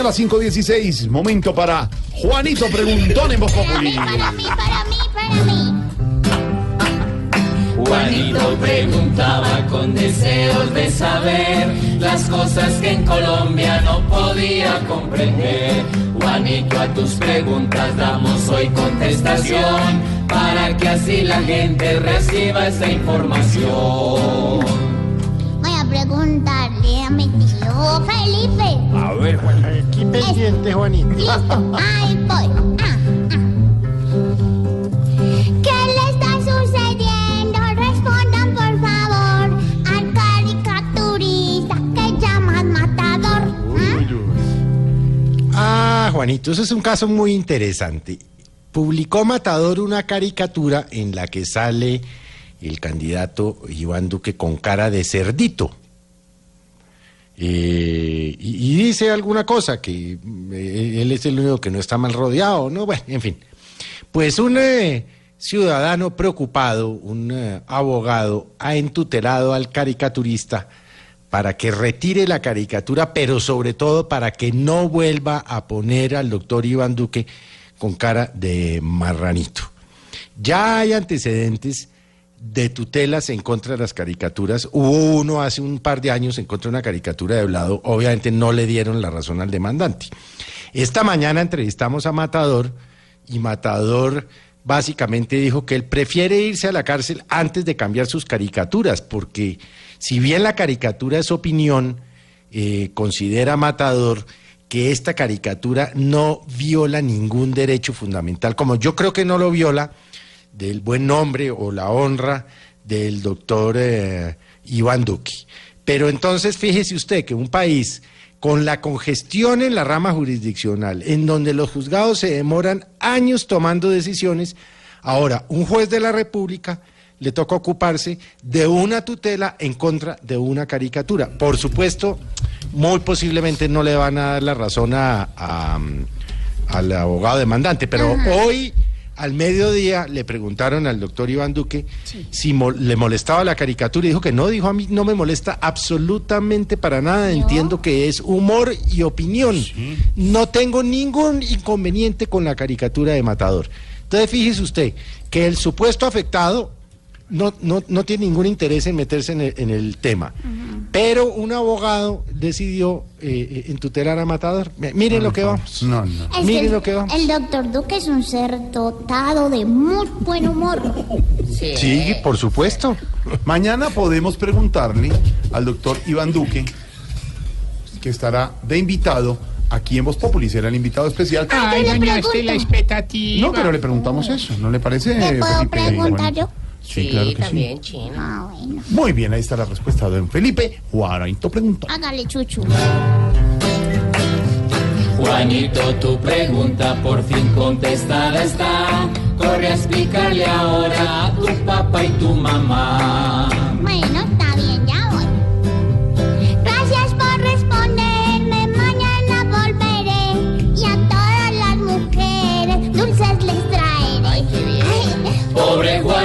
A las 5.16, momento para Juanito Preguntón en Voz Populi. Para mí, para mí, para mí. Juanito preguntaba con deseos de saber las cosas que en Colombia no podía comprender. Juanito, a tus preguntas damos hoy contestación para que así la gente reciba esa información. Juanito. Aquí pendiente, Juanito. Listo, ahí voy. Ah, ah. ¿Qué le está sucediendo? Respondan por favor al caricaturista que llaman matador. ¿Ah? Ah, Juanito, eso es un caso muy interesante. Publicó Matador una caricatura en la que sale el candidato Iván Duque con cara de cerdito. Eh, alguna cosa, que eh, él es el único que no está mal rodeado, ¿no? Bueno, en fin. Pues un eh, ciudadano preocupado, un eh, abogado, ha entutelado al caricaturista para que retire la caricatura, pero sobre todo para que no vuelva a poner al doctor Iván Duque con cara de marranito. Ya hay antecedentes de tutelas en contra de las caricaturas. Hubo uno hace un par de años en contra de una caricatura de Blado. Obviamente no le dieron la razón al demandante. Esta mañana entrevistamos a Matador y Matador básicamente dijo que él prefiere irse a la cárcel antes de cambiar sus caricaturas, porque si bien la caricatura es opinión, eh, considera Matador que esta caricatura no viola ningún derecho fundamental, como yo creo que no lo viola del buen nombre o la honra del doctor eh, Iván Duque. Pero entonces fíjese usted que un país con la congestión en la rama jurisdiccional, en donde los juzgados se demoran años tomando decisiones, ahora un juez de la República le toca ocuparse de una tutela en contra de una caricatura. Por supuesto, muy posiblemente no le van a dar la razón a, a, al abogado demandante, pero hoy al mediodía le preguntaron al doctor Iván Duque si mo- le molestaba la caricatura y dijo que no, dijo a mí no me molesta absolutamente para nada, entiendo que es humor y opinión. No tengo ningún inconveniente con la caricatura de Matador. Entonces fíjese usted que el supuesto afectado no, no, no tiene ningún interés en meterse en el, en el tema. Pero un abogado decidió eh, eh, entutelar a Matador. Mi- Miren lo que vamos. No, no. Es Miren que lo que vamos. el doctor Duque es un ser dotado de muy buen humor. Sí, por supuesto. Mañana podemos preguntarle al doctor Iván Duque, que estará de invitado aquí en Voz Populi, será el invitado especial. Ay, dañaste la expectativa. No, pero le preguntamos eso, ¿no le parece? ¿Le puedo Felipe? preguntar yo? Sí, claro que sí. chino. Ah, bueno. Muy bien, ahí está la respuesta de don Felipe. Juanito preguntó. Hágale, chuchu. Juanito, tu pregunta por fin contestada está. Corre a explicarle ahora a tu papá y tu mamá.